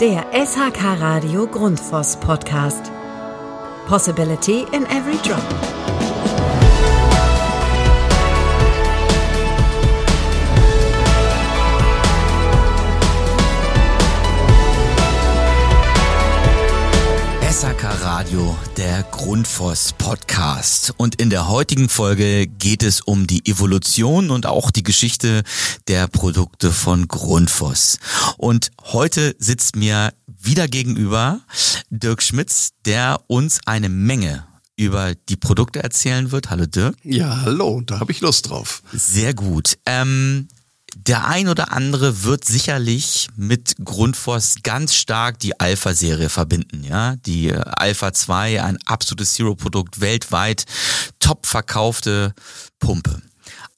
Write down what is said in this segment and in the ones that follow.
Der SHK Radio Grundfos Podcast. Possibility in every drop. Radio, der Grundfos Podcast. Und in der heutigen Folge geht es um die Evolution und auch die Geschichte der Produkte von Grundfos. Und heute sitzt mir wieder gegenüber Dirk Schmitz, der uns eine Menge über die Produkte erzählen wird. Hallo Dirk. Ja, hallo, da habe ich Lust drauf. Sehr gut. Ähm, der ein oder andere wird sicherlich mit Grundfos ganz stark die Alpha-Serie verbinden, ja. Die Alpha 2, ein absolutes Zero-Produkt, weltweit top verkaufte Pumpe.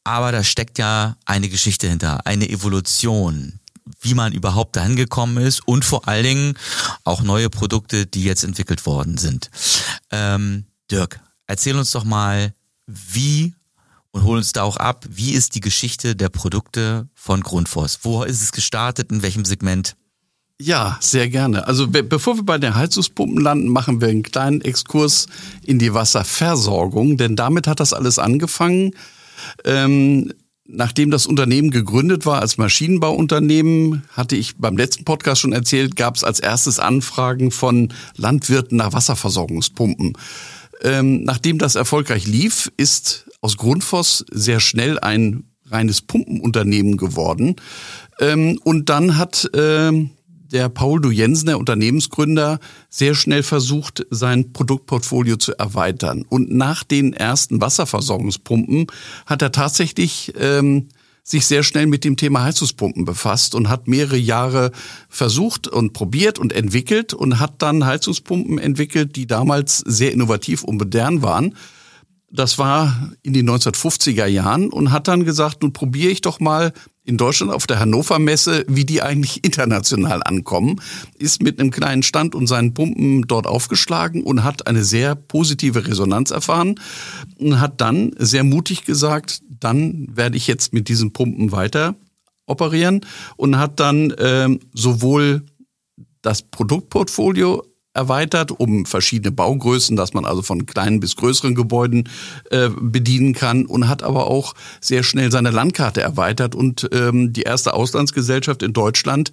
Aber da steckt ja eine Geschichte hinter, eine Evolution, wie man überhaupt dahin gekommen ist und vor allen Dingen auch neue Produkte, die jetzt entwickelt worden sind. Ähm, Dirk, erzähl uns doch mal, wie und hol uns da auch ab, wie ist die Geschichte der Produkte von Grundfos? Wo ist es gestartet, in welchem Segment? Ja, sehr gerne. Also be bevor wir bei den Heizungspumpen landen, machen wir einen kleinen Exkurs in die Wasserversorgung, denn damit hat das alles angefangen. Ähm, nachdem das Unternehmen gegründet war als Maschinenbauunternehmen, hatte ich beim letzten Podcast schon erzählt, gab es als erstes Anfragen von Landwirten nach Wasserversorgungspumpen. Ähm, nachdem das erfolgreich lief, ist aus Grundfos sehr schnell ein reines Pumpenunternehmen geworden. Ähm, und dann hat ähm, der Paul Du Jensen, der Unternehmensgründer, sehr schnell versucht, sein Produktportfolio zu erweitern. Und nach den ersten Wasserversorgungspumpen hat er tatsächlich ähm, sich sehr schnell mit dem Thema Heizungspumpen befasst und hat mehrere Jahre versucht und probiert und entwickelt und hat dann Heizungspumpen entwickelt, die damals sehr innovativ und modern waren. Das war in den 1950er Jahren und hat dann gesagt, nun probiere ich doch mal in Deutschland auf der Hannover Messe, wie die eigentlich international ankommen, ist mit einem kleinen Stand und seinen Pumpen dort aufgeschlagen und hat eine sehr positive Resonanz erfahren und hat dann sehr mutig gesagt, dann werde ich jetzt mit diesen Pumpen weiter operieren und hat dann ähm, sowohl das Produktportfolio erweitert um verschiedene Baugrößen, dass man also von kleinen bis größeren Gebäuden äh, bedienen kann und hat aber auch sehr schnell seine Landkarte erweitert und ähm, die erste Auslandsgesellschaft in Deutschland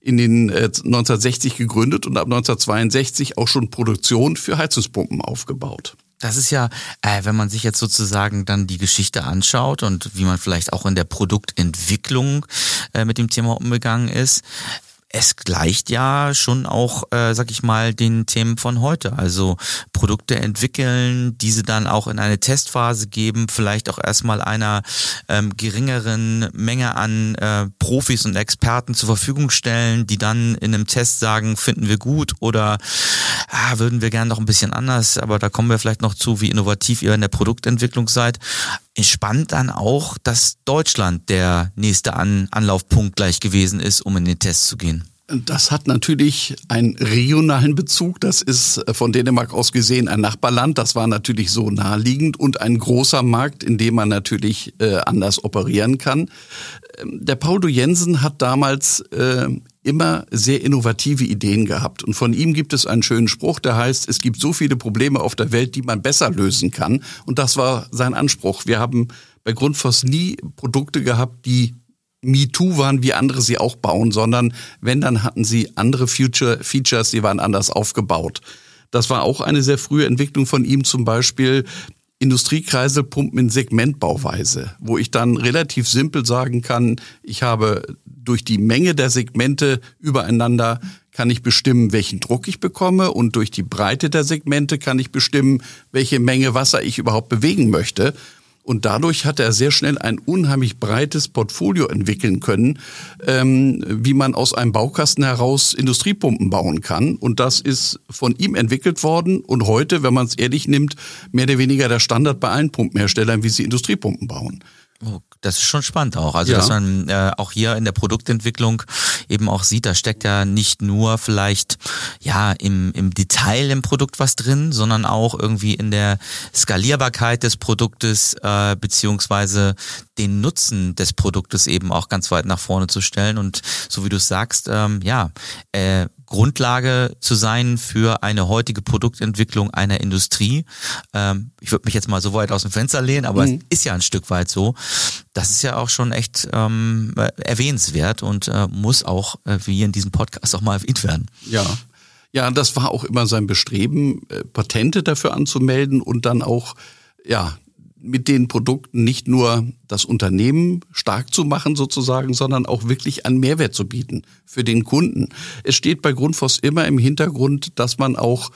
in den äh, 1960 gegründet und ab 1962 auch schon Produktion für Heizungspumpen aufgebaut. Das ist ja, äh, wenn man sich jetzt sozusagen dann die Geschichte anschaut und wie man vielleicht auch in der Produktentwicklung äh, mit dem Thema umgegangen ist, es gleicht ja schon auch, äh, sag ich mal, den Themen von heute. Also Produkte entwickeln, diese dann auch in eine Testphase geben, vielleicht auch erstmal einer ähm, geringeren Menge an äh, Profis und Experten zur Verfügung stellen, die dann in einem Test sagen, finden wir gut oder ah, würden wir gerne noch ein bisschen anders, aber da kommen wir vielleicht noch zu, wie innovativ ihr in der Produktentwicklung seid. Spannend dann auch, dass Deutschland der nächste An Anlaufpunkt gleich gewesen ist, um in den Test zu gehen. Das hat natürlich einen regionalen Bezug. Das ist von Dänemark aus gesehen ein Nachbarland. Das war natürlich so naheliegend und ein großer Markt, in dem man natürlich äh, anders operieren kann. Ähm, der Paulo Jensen hat damals äh, immer sehr innovative Ideen gehabt. Und von ihm gibt es einen schönen Spruch, der heißt, es gibt so viele Probleme auf der Welt, die man besser lösen kann. Und das war sein Anspruch. Wir haben bei Grundfos nie Produkte gehabt, die MeToo waren, wie andere sie auch bauen, sondern wenn, dann hatten sie andere Future Features, die waren anders aufgebaut. Das war auch eine sehr frühe Entwicklung von ihm, zum Beispiel Industriekreiselpumpen in Segmentbauweise, wo ich dann relativ simpel sagen kann, ich habe durch die Menge der Segmente übereinander kann ich bestimmen, welchen Druck ich bekomme und durch die Breite der Segmente kann ich bestimmen, welche Menge Wasser ich überhaupt bewegen möchte. Und dadurch hat er sehr schnell ein unheimlich breites Portfolio entwickeln können, ähm, wie man aus einem Baukasten heraus Industriepumpen bauen kann. Und das ist von ihm entwickelt worden und heute, wenn man es ehrlich nimmt, mehr oder weniger der Standard bei allen Pumpenherstellern, wie sie Industriepumpen bauen. Oh, das ist schon spannend auch. Also, ja. dass man äh, auch hier in der Produktentwicklung eben auch sieht, da steckt ja nicht nur vielleicht ja im, im Detail im Produkt was drin, sondern auch irgendwie in der Skalierbarkeit des Produktes äh, beziehungsweise den Nutzen des Produktes eben auch ganz weit nach vorne zu stellen. Und so wie du sagst, ähm, ja, äh, Grundlage zu sein für eine heutige Produktentwicklung einer Industrie. Ähm, ich würde mich jetzt mal so weit aus dem Fenster lehnen, aber mhm. es ist ja ein Stück weit so. Das ist ja auch schon echt ähm, erwähnenswert und äh, muss auch, äh, wie hier in diesem Podcast, auch mal erwähnt werden. Ja. Ja, das war auch immer sein Bestreben, äh, Patente dafür anzumelden und dann auch ja, mit den Produkten nicht nur das Unternehmen stark zu machen sozusagen, sondern auch wirklich einen Mehrwert zu bieten für den Kunden. Es steht bei Grundfos immer im Hintergrund, dass man auch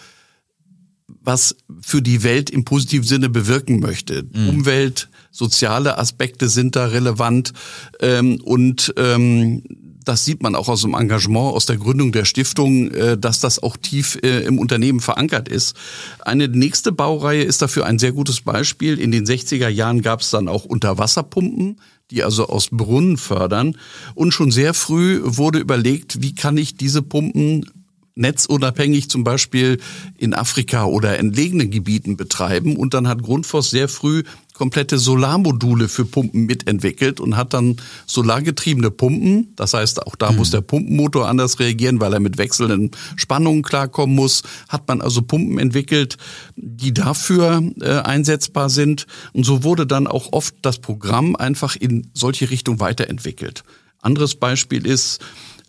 was für die Welt im positiven Sinne bewirken möchte. Mhm. Umwelt, soziale Aspekte sind da relevant ähm, und ähm, das sieht man auch aus dem Engagement, aus der Gründung der Stiftung, äh, dass das auch tief äh, im Unternehmen verankert ist. Eine nächste Baureihe ist dafür ein sehr gutes Beispiel. In den 60er Jahren gab es dann auch Unterwasserpumpen, die also aus Brunnen fördern. Und schon sehr früh wurde überlegt, wie kann ich diese Pumpen netzunabhängig zum Beispiel in Afrika oder entlegenen Gebieten betreiben. Und dann hat Grundfos sehr früh komplette Solarmodule für Pumpen mitentwickelt und hat dann solargetriebene Pumpen. Das heißt, auch da mhm. muss der Pumpenmotor anders reagieren, weil er mit wechselnden Spannungen klarkommen muss. Hat man also Pumpen entwickelt, die dafür äh, einsetzbar sind. Und so wurde dann auch oft das Programm einfach in solche Richtung weiterentwickelt. Anderes Beispiel ist,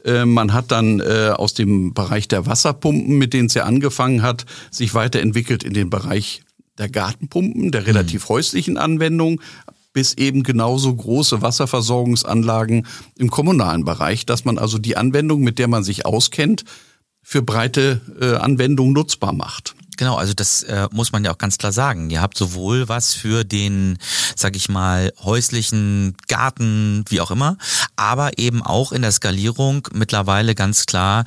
äh, man hat dann äh, aus dem Bereich der Wasserpumpen, mit denen es ja angefangen hat, sich weiterentwickelt in den Bereich der Gartenpumpen, der relativ mhm. häuslichen Anwendung, bis eben genauso große Wasserversorgungsanlagen im kommunalen Bereich, dass man also die Anwendung, mit der man sich auskennt, für breite äh, Anwendungen nutzbar macht. Genau, also das äh, muss man ja auch ganz klar sagen. Ihr habt sowohl was für den, sag ich mal, häuslichen Garten, wie auch immer, aber eben auch in der Skalierung mittlerweile ganz klar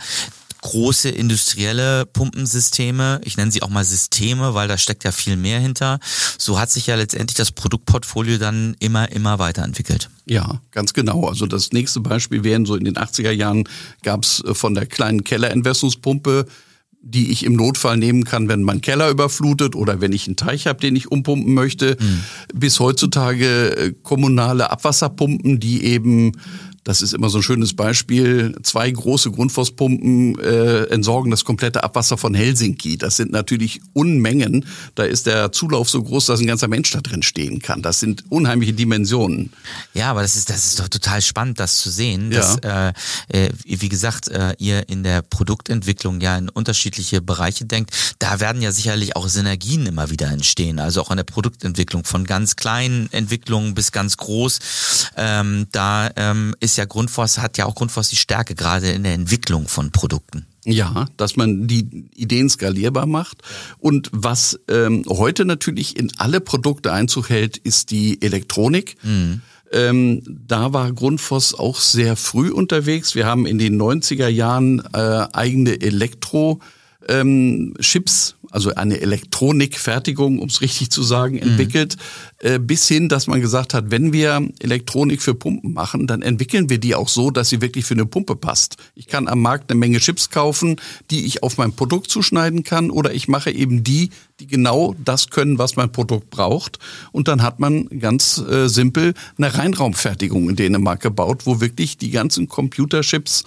große industrielle Pumpensysteme. Ich nenne sie auch mal Systeme, weil da steckt ja viel mehr hinter. So hat sich ja letztendlich das Produktportfolio dann immer, immer weiterentwickelt. Ja, ganz genau. Also das nächste Beispiel wären so in den 80er Jahren gab es äh, von der kleinen Kellerentwässerungspumpe die ich im Notfall nehmen kann, wenn mein Keller überflutet oder wenn ich einen Teich habe, den ich umpumpen möchte, mhm. bis heutzutage äh, kommunale Abwasserpumpen, die eben das ist immer so ein schönes Beispiel. Zwei große Grundfosspumpen äh, entsorgen das komplette Abwasser von Helsinki. Das sind natürlich Unmengen. Da ist der Zulauf so groß, dass ein ganzer Mensch da drin stehen kann. Das sind unheimliche Dimensionen. Ja, aber das ist, das ist doch total spannend, das zu sehen. Dass, ja. äh, äh wie gesagt, äh, ihr in der Produktentwicklung ja in unterschiedliche Bereiche denkt. Da werden ja sicherlich auch Synergien immer wieder entstehen. Also auch in der Produktentwicklung von ganz kleinen Entwicklungen bis ganz groß. Ähm, da ähm, ist ja Grundfos, hat ja auch Grundfos die Stärke gerade in der Entwicklung von Produkten. Ja, dass man die Ideen skalierbar macht. Und was ähm, heute natürlich in alle Produkte Einzug hält, ist die Elektronik. Mhm. Ähm, da war Grundfos auch sehr früh unterwegs. Wir haben in den 90er Jahren äh, eigene Elektro- ähm, also eine Elektronikfertigung, um es richtig zu sagen, mhm. entwickelt, mhm. äh, bis hin, dass man gesagt hat, wenn wir Elektronik für Pumpen machen, dann entwickeln wir die auch so, dass sie wirklich für eine Pumpe passt. Ich kann am Markt eine Menge Chips kaufen, die ich auf mein Produkt zuschneiden kann, oder ich mache eben die, die genau das können, was mein Produkt braucht. Und dann hat man ganz äh, simpel eine Reinraumfertigung in Dänemark gebaut, wo wirklich die ganzen Computerchips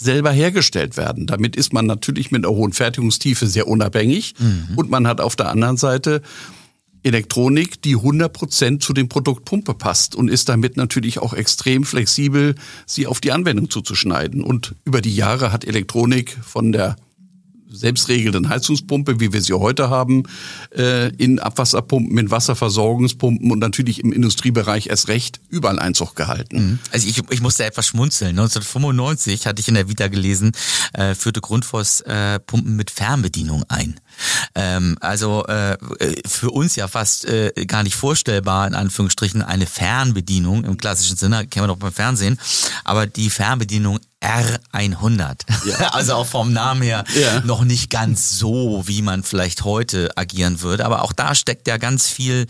selber hergestellt werden. Damit ist man natürlich mit einer hohen Fertigungstiefe sehr unabhängig mhm. und man hat auf der anderen Seite Elektronik, die 100% zu dem Produkt Pumpe passt und ist damit natürlich auch extrem flexibel, sie auf die Anwendung zuzuschneiden. Und über die Jahre hat Elektronik von der selbstregelnden Heizungspumpe, wie wir sie heute haben, äh, in Abwasserpumpen, in Wasserversorgungspumpen und natürlich im Industriebereich erst recht überall Einzug gehalten. Mhm. Also ich, ich musste etwas schmunzeln. 1995 hatte ich in der Vita gelesen, äh, führte Grundfos äh, Pumpen mit Fernbedienung ein. Ähm, also äh, für uns ja fast äh, gar nicht vorstellbar, in Anführungsstrichen, eine Fernbedienung im klassischen Sinne, kennen wir doch beim Fernsehen, aber die Fernbedienung R100. Ja. Also auch vom Namen her ja. noch nicht ganz so, wie man vielleicht heute agieren würde. Aber auch da steckt ja ganz viel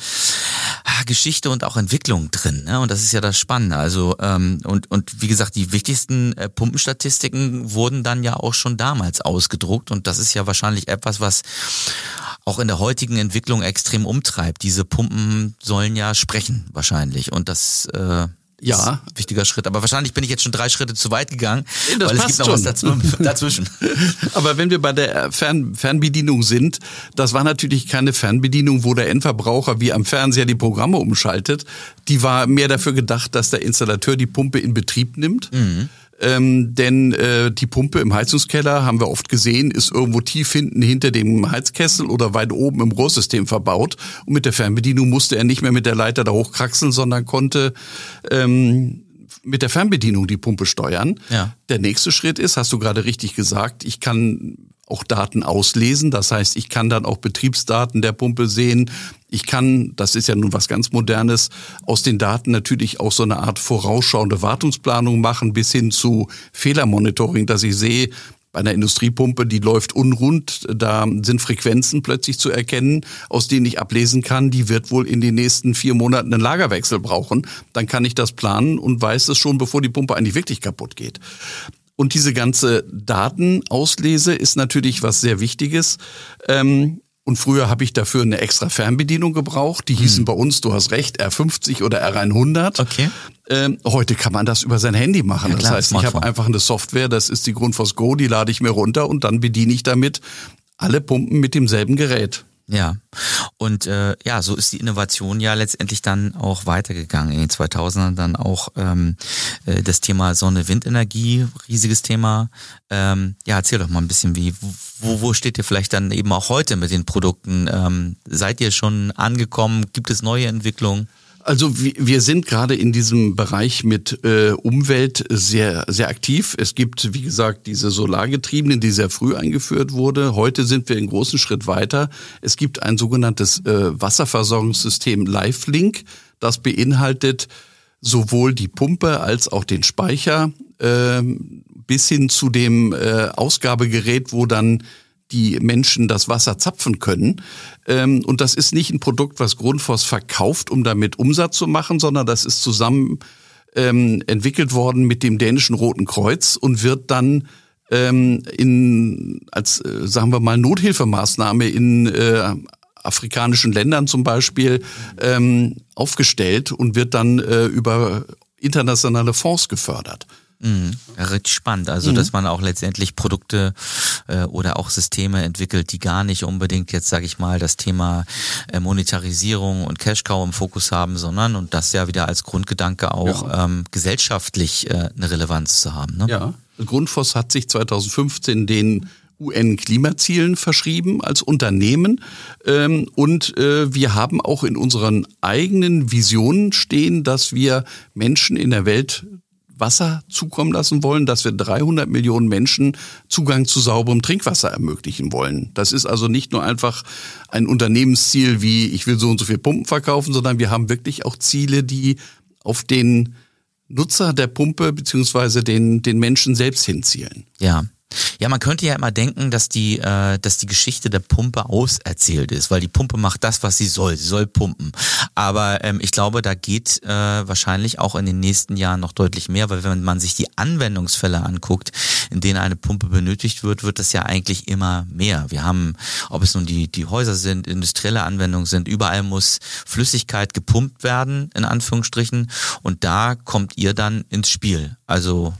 ah, Geschichte und auch Entwicklung drin. Ne? Und das ist ja das Spannende. Also ähm, und und wie gesagt, die wichtigsten äh, Pumpenstatistiken wurden dann ja auch schon damals ausgedruckt. Und das ist ja wahrscheinlich etwas, was auch in der heutigen Entwicklung extrem umtreibt. Diese Pumpen sollen ja sprechen wahrscheinlich. Und das äh, Ja. wichtiger Schritt. Aber wahrscheinlich bin ich jetzt schon drei Schritte zu weit gegangen, Das weil es passt gibt noch was schon. dazu, dazwischen. Aber wenn wir bei der Fern Fernbedienung sind, das war natürlich keine Fernbedienung, wo der Endverbraucher wie am Fernseher die Programme umschaltet. Die war mehr dafür gedacht, dass der Installateur die Pumpe in Betrieb nimmt. Ähm, denn äh, die Pumpe im Heizungskeller, haben wir oft gesehen, ist irgendwo tief hinten hinter dem Heizkessel oder weit oben im Rohrsystem verbaut. Und mit der Fernbedienung musste er nicht mehr mit der Leiter da hochkraxeln, sondern konnte ähm, mit der Fernbedienung die Pumpe steuern. Ja. Der nächste Schritt ist, hast du gerade richtig gesagt, ich kann auch Daten auslesen. Das heißt, ich kann dann auch Betriebsdaten der Pumpe sehen. Ich kann, das ist ja nun was ganz Modernes, aus den Daten natürlich auch so eine Art vorausschauende Wartungsplanung machen bis hin zu Fehlermonitoring, dass ich sehe, bei einer Industriepumpe, die läuft unrund, da sind Frequenzen plötzlich zu erkennen, aus denen ich ablesen kann, die wird wohl in den nächsten vier Monaten einen Lagerwechsel brauchen. Dann kann ich das planen und weiß es schon, bevor die Pumpe eigentlich wirklich kaputt geht. Und diese ganze Datenauslese ist natürlich was sehr Wichtiges. Ähm, und früher habe ich dafür eine extra Fernbedienung gebraucht. Die hießen bei uns, du hast recht, R50 oder R100. Okay. Ähm, heute kann man das über sein Handy machen. Ja, klar, das heißt, ich habe Smartphone. einfach eine Software, das ist die Grundfos Go, die lade ich mir runter und dann bediene ich damit alle Pumpen mit demselben Gerät. Ja, und äh, ja, so ist die Innovation ja letztendlich dann auch weitergegangen. In den 2000ern dann auch ähm, äh, das Thema Sonne-Windenergie, riesiges Thema. Ähm, ja, erzähl doch mal ein bisschen, wie wo, wo steht ihr vielleicht dann eben auch heute mit den Produkten? Ähm, seid ihr schon angekommen? Gibt es neue Entwicklungen? Also wir sind gerade in diesem Bereich mit äh, Umwelt sehr sehr aktiv. Es gibt wie gesagt diese Solargetriebenen, die sehr früh eingeführt wurde. Heute sind wir einen großen Schritt weiter. Es gibt ein sogenanntes äh, Wasserversorgungssystem LiveLink, das beinhaltet sowohl die Pumpe als auch den Speicher äh, bis hin zu dem äh, Ausgabegerät, wo dann die Menschen das Wasser zapfen können. Ähm, und das ist nicht ein Produkt, was Grundfos verkauft, um damit Umsatz zu machen, sondern das ist zusammen ähm, entwickelt worden mit dem dänischen Roten Kreuz und wird dann ähm, in als äh, sagen wir mal Nothilfemaßnahme in äh, afrikanischen Ländern zum Beispiel ähm, aufgestellt und wird dann äh, über internationale Fonds gefördert. Mhm. Ja, richtig spannend. Also, dass man auch letztendlich Produkte äh, oder auch Systeme entwickelt, die gar nicht unbedingt jetzt, sage ich mal, das Thema äh, Monetarisierung und Cash-Cow im Fokus haben, sondern und das ja wieder als Grundgedanke auch ähm, gesellschaftlich äh, eine Relevanz zu haben. Ne? Ja. Grundfos hat sich 2015 den UN-Klimazielen verschrieben als Unternehmen. Ähm, und äh, wir haben auch in unseren eigenen Visionen stehen, dass wir Menschen in der Welt Wasser zukommen lassen wollen, dass wir 300 Millionen Menschen Zugang zu sauberem Trinkwasser ermöglichen wollen. Das ist also nicht nur einfach ein Unternehmensziel wie ich will so und so viel Pumpen verkaufen, sondern wir haben wirklich auch Ziele, die auf den Nutzer der Pumpe beziehungsweise den, den Menschen selbst hinzielen. Ja. Ja, man könnte ja immer denken, dass die, äh, dass die Geschichte der Pumpe auserzählt ist, weil die Pumpe macht das, was sie soll. Sie soll pumpen. Aber ähm, ich glaube, da geht äh, wahrscheinlich auch in den nächsten Jahren noch deutlich mehr, weil wenn man sich die Anwendungsfälle anguckt, in denen eine Pumpe benötigt wird, wird das ja eigentlich immer mehr. Wir haben, ob es nun die, die Häuser sind, industrielle Anwendungen sind, überall muss Flüssigkeit gepumpt werden, in Anführungsstrichen. Und da kommt ihr dann ins Spiel. Also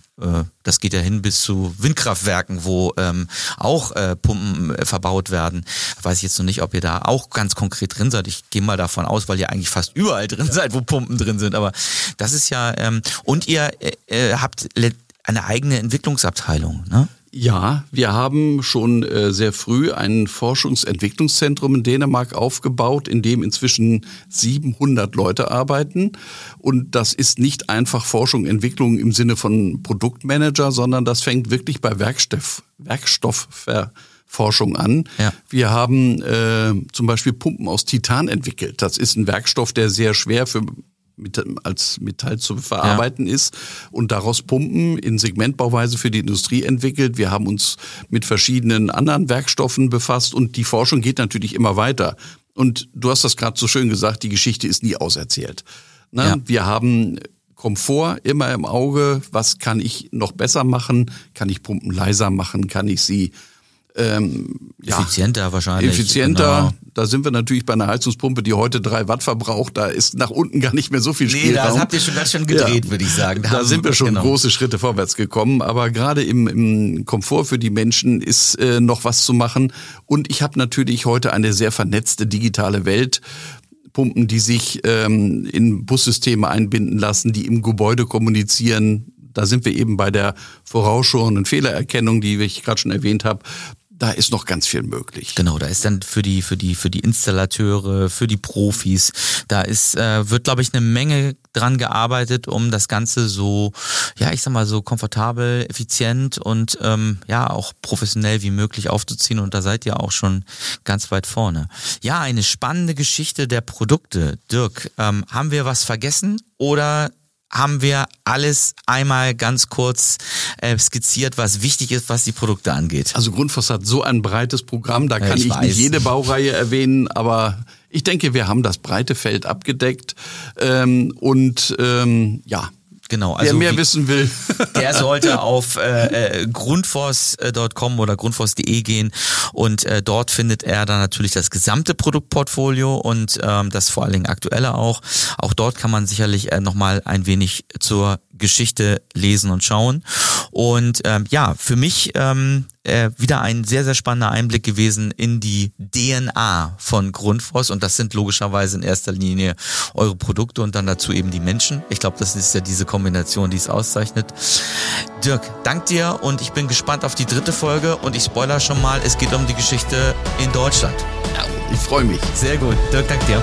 das geht ja hin bis zu Windkraftwerken, wo ähm, auch äh, Pumpen äh, verbaut werden. Weiß ich jetzt noch nicht, ob ihr da auch ganz konkret drin seid. Ich gehe mal davon aus, weil ihr eigentlich fast überall drin seid, wo Pumpen drin sind. Aber das ist ja ähm, und ihr äh, äh, habt eine eigene Entwicklungsabteilung, ne? Ja, wir haben schon äh, sehr früh ein Forschungsentwicklungszentrum in Dänemark aufgebaut, in dem inzwischen 700 Leute arbeiten. Und das ist nicht einfach Forschung, Entwicklung im Sinne von Produktmanager, sondern das fängt wirklich bei Werkstoff, Werkstoffverforschung an. Ja. Wir haben äh, zum Beispiel Pumpen aus Titan entwickelt. Das ist ein Werkstoff, der sehr schwer für als Metall zu verarbeiten ist und daraus Pumpen in Segmentbauweise für die Industrie entwickelt. Wir haben uns mit verschiedenen anderen Werkstoffen befasst und die Forschung geht natürlich immer weiter. Und du hast das gerade so schön gesagt, die Geschichte ist nie auserzählt. Ne? Ja. Wir haben Komfort immer im Auge. Was kann ich noch besser machen? Kann ich Pumpen leiser machen? Kann ich sie ähm, ja, effizienter wahrscheinlich. Effizienter. Genau. Da sind wir natürlich bei einer Heizungspumpe, die heute drei Watt verbraucht. Da ist nach unten gar nicht mehr so viel Spielraum. Nee, das habt ihr schon ganz schön gedreht, ja. würde ich sagen. Da, da sind wir schon genau. große Schritte vorwärts gekommen. Aber gerade im, im Komfort für die Menschen ist äh, noch was zu machen. Und ich habe natürlich heute eine sehr vernetzte digitale Welt. Pumpen, die sich ähm, in Bussysteme einbinden lassen, die im Gebäude kommunizieren. Da sind wir eben bei der vorausschauenden Fehlererkennung, die ich gerade schon erwähnt habe da ist noch ganz viel möglich. Genau, da ist dann für die für die für die Installateure, für die Profis, da ist äh, wird glaube ich eine Menge dran gearbeitet, um das Ganze so ja ich sag mal so komfortabel, effizient und ähm, ja auch professionell wie möglich aufzuziehen. Und da seid ihr auch schon ganz weit vorne. Ja, eine spannende Geschichte der Produkte. Dirk, ähm, haben wir was vergessen oder haben wir alles einmal ganz kurz äh, skizziert, was wichtig ist, was die Produkte angeht. Also Grundfos hat so ein breites Programm, da kann ich, ich nicht jede Baureihe erwähnen, aber ich denke, wir haben das breite Feld abgedeckt ähm, und ähm, ja, Genau, also wer mehr wie, wissen will, der sollte auf äh, äh, grundfos.com oder grundfos.de gehen und äh, dort findet er dann natürlich das gesamte Produktportfolio und ähm, das vor allen Dingen aktuelle auch. Auch dort kann man sicherlich äh, nochmal ein wenig zur Geschichte lesen und schauen. Und ähm, ja, für mich ähm, äh, wieder ein sehr, sehr spannender Einblick gewesen in die DNA von Grundfos. Und das sind logischerweise in erster Linie eure Produkte und dann dazu eben die Menschen. Ich glaube, das ist ja diese Kombination, die es auszeichnet. Dirk, dank dir und ich bin gespannt auf die dritte Folge und ich spoiler schon mal, es geht um die Geschichte in Deutschland. Ja, ich freue mich. Sehr gut. Dirk, dank dir.